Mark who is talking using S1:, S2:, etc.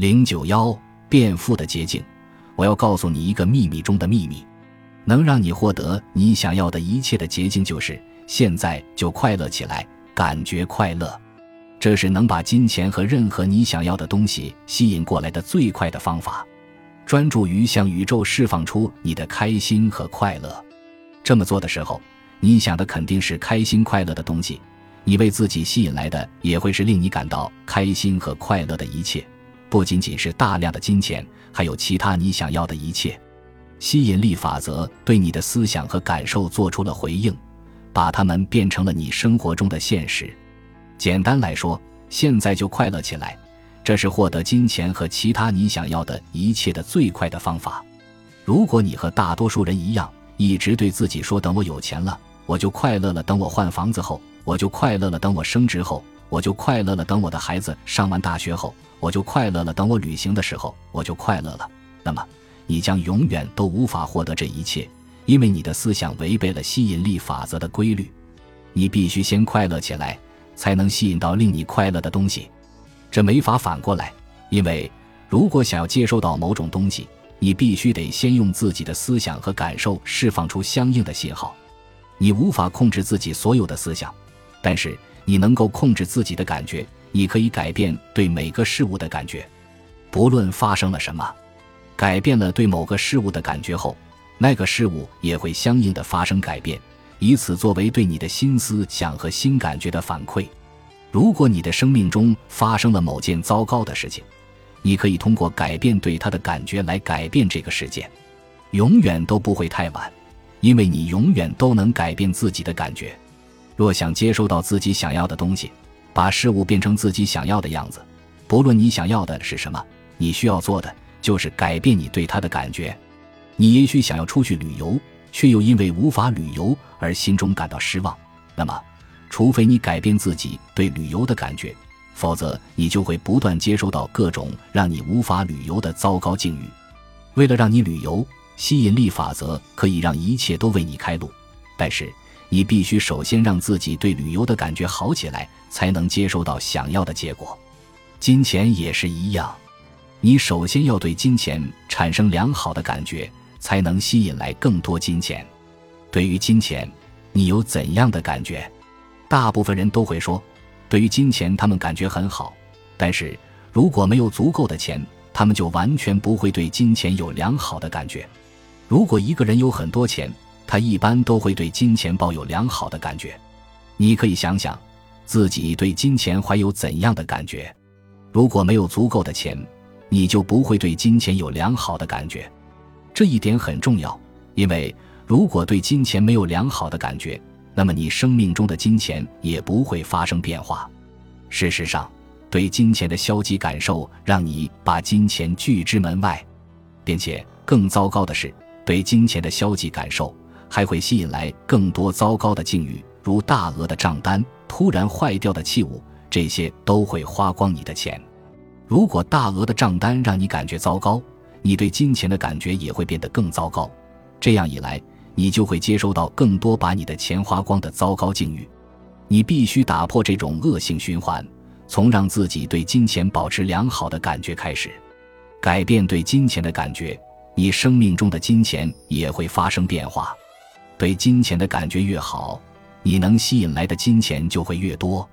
S1: 零九幺变富的捷径，我要告诉你一个秘密中的秘密，能让你获得你想要的一切的捷径就是现在就快乐起来，感觉快乐，这是能把金钱和任何你想要的东西吸引过来的最快的方法。专注于向宇宙释放出你的开心和快乐，这么做的时候，你想的肯定是开心快乐的东西，你为自己吸引来的也会是令你感到开心和快乐的一切，不仅仅是大量的金钱，还有其他你想要的一切。吸引力法则对你的思想和感受做出了回应，把它们变成了你生活中的现实。简单来说，现在就快乐起来。这是获得金钱和其他你想要的一切的最快的方法。如果你和大多数人一样，一直对自己说“等我有钱了，我就快乐了；等我换房子后，我就快乐了；等我升职后，我就快乐了；等我的孩子上完大学后，我就快乐了；等我旅行的时候，我就快乐了”，那么你将永远都无法获得这一切，因为你的思想违背了吸引力法则的规律。你必须先快乐起来，才能吸引到令你快乐的东西。这没法反过来，因为如果想要接收到某种东西，你必须得先用自己的思想和感受释放出相应的信号。你无法控制自己所有的思想，但是你能够控制自己的感觉。你可以改变对每个事物的感觉，不论发生了什么。改变了对某个事物的感觉后，那个事物也会相应的发生改变，以此作为对你的新思想和新感觉的反馈。如果你的生命中发生了某件糟糕的事情，你可以通过改变对它的感觉来改变这个事件。永远都不会太晚，因为你永远都能改变自己的感觉。若想接收到自己想要的东西，把事物变成自己想要的样子，不论你想要的是什么，你需要做的就是改变你对它的感觉。你也许想要出去旅游，却又因为无法旅游而心中感到失望，那么。除非你改变自己对旅游的感觉，否则你就会不断接收到各种让你无法旅游的糟糕境遇。为了让你旅游，吸引力法则可以让一切都为你开路，但是你必须首先让自己对旅游的感觉好起来，才能接收到想要的结果。金钱也是一样，你首先要对金钱产生良好的感觉，才能吸引来更多金钱。对于金钱，你有怎样的感觉？大部分人都会说，对于金钱，他们感觉很好。但是如果没有足够的钱，他们就完全不会对金钱有良好的感觉。如果一个人有很多钱，他一般都会对金钱抱有良好的感觉。你可以想想，自己对金钱怀有怎样的感觉？如果没有足够的钱，你就不会对金钱有良好的感觉。这一点很重要，因为如果对金钱没有良好的感觉，那么你生命中的金钱也不会发生变化。事实上，对金钱的消极感受让你把金钱拒之门外，并且更糟糕的是，对金钱的消极感受还会吸引来更多糟糕的境遇，如大额的账单、突然坏掉的器物，这些都会花光你的钱。如果大额的账单让你感觉糟糕，你对金钱的感觉也会变得更糟糕。这样一来，你就会接收到更多把你的钱花光的糟糕境遇，你必须打破这种恶性循环，从让自己对金钱保持良好的感觉开始，改变对金钱的感觉，你生命中的金钱也会发生变化。对金钱的感觉越好，你能吸引来的金钱就会越多。